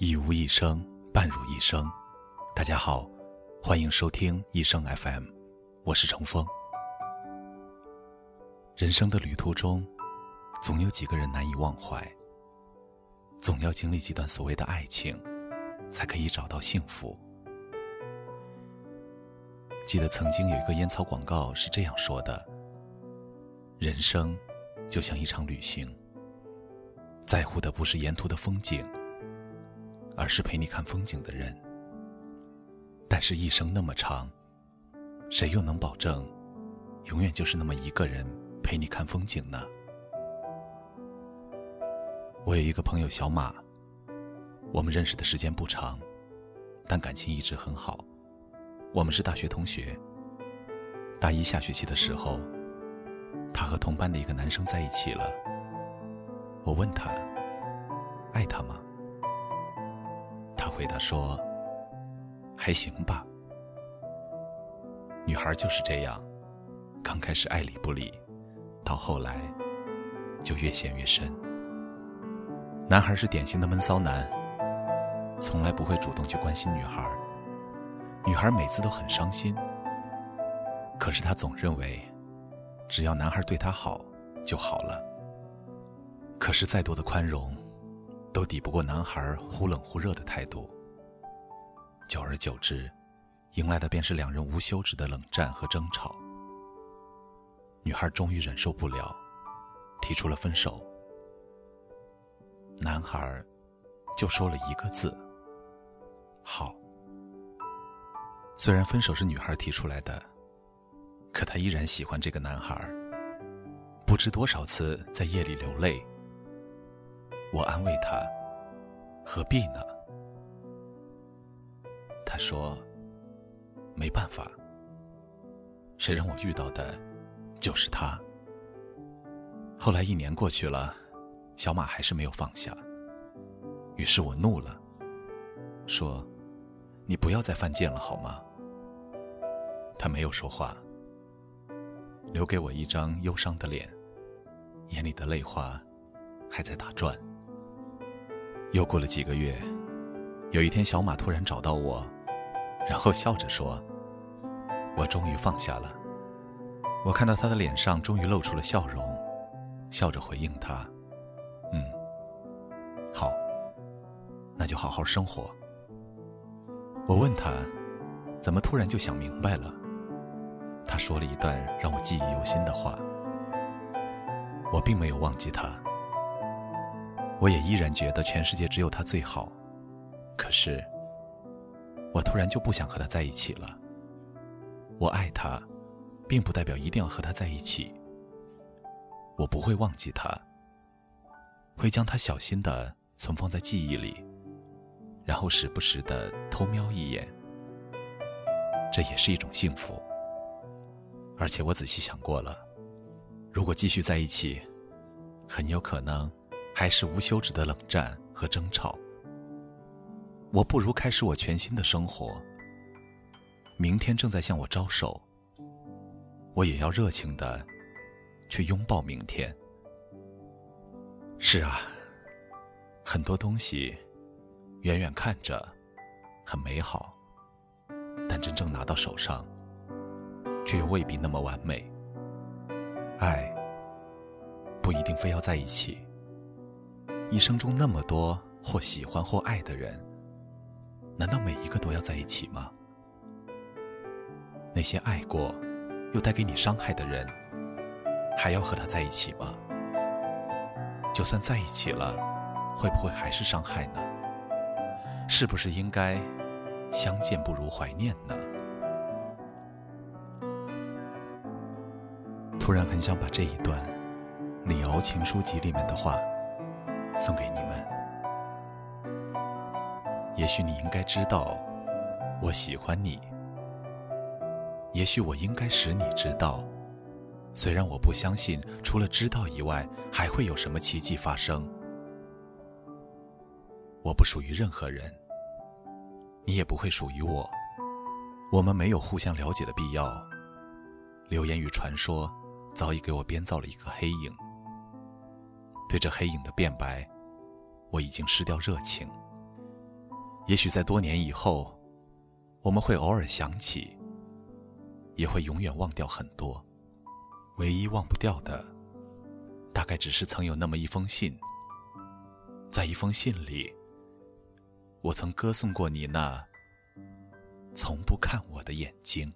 一无一生，半如一生。大家好，欢迎收听一生 FM，我是程峰。人生的旅途中，总有几个人难以忘怀，总要经历几段所谓的爱情，才可以找到幸福。记得曾经有一个烟草广告是这样说的：“人生就像一场旅行，在乎的不是沿途的风景。”而是陪你看风景的人。但是，一生那么长，谁又能保证，永远就是那么一个人陪你看风景呢？我有一个朋友小马，我们认识的时间不长，但感情一直很好。我们是大学同学。大一下学期的时候，他和同班的一个男生在一起了。我问他，爱他吗？回答说：“还行吧。”女孩就是这样，刚开始爱理不理，到后来就越陷越深。男孩是典型的闷骚男，从来不会主动去关心女孩，女孩每次都很伤心。可是他总认为，只要男孩对她好就好了。可是再多的宽容。都抵不过男孩忽冷忽热的态度。久而久之，迎来的便是两人无休止的冷战和争吵。女孩终于忍受不了，提出了分手。男孩就说了一个字：“好。”虽然分手是女孩提出来的，可她依然喜欢这个男孩。不知多少次在夜里流泪。我安慰他：“何必呢？”他说：“没办法，谁让我遇到的，就是他。”后来一年过去了，小马还是没有放下。于是我怒了，说：“你不要再犯贱了，好吗？”他没有说话，留给我一张忧伤的脸，眼里的泪花还在打转。又过了几个月，有一天，小马突然找到我，然后笑着说：“我终于放下了。”我看到他的脸上终于露出了笑容，笑着回应他：“嗯，好，那就好好生活。”我问他：“怎么突然就想明白了？”他说了一段让我记忆犹新的话。我并没有忘记他。我也依然觉得全世界只有他最好，可是，我突然就不想和他在一起了。我爱他，并不代表一定要和他在一起。我不会忘记他，会将他小心的存放在记忆里，然后时不时的偷瞄一眼。这也是一种幸福。而且我仔细想过了，如果继续在一起，很有可能。还是无休止的冷战和争吵。我不如开始我全新的生活。明天正在向我招手，我也要热情的去拥抱明天。是啊，很多东西远远看着很美好，但真正拿到手上，却又未必那么完美。爱不一定非要在一起。一生中那么多或喜欢或爱的人，难道每一个都要在一起吗？那些爱过又带给你伤害的人，还要和他在一起吗？就算在一起了，会不会还是伤害呢？是不是应该相见不如怀念呢？突然很想把这一段《李敖情书集》里面的话。送给你们。也许你应该知道，我喜欢你。也许我应该使你知道，虽然我不相信除了知道以外还会有什么奇迹发生。我不属于任何人，你也不会属于我。我们没有互相了解的必要。流言与传说早已给我编造了一个黑影。对这黑影的辩白，我已经失掉热情。也许在多年以后，我们会偶尔想起，也会永远忘掉很多。唯一忘不掉的，大概只是曾有那么一封信，在一封信里，我曾歌颂过你那从不看我的眼睛。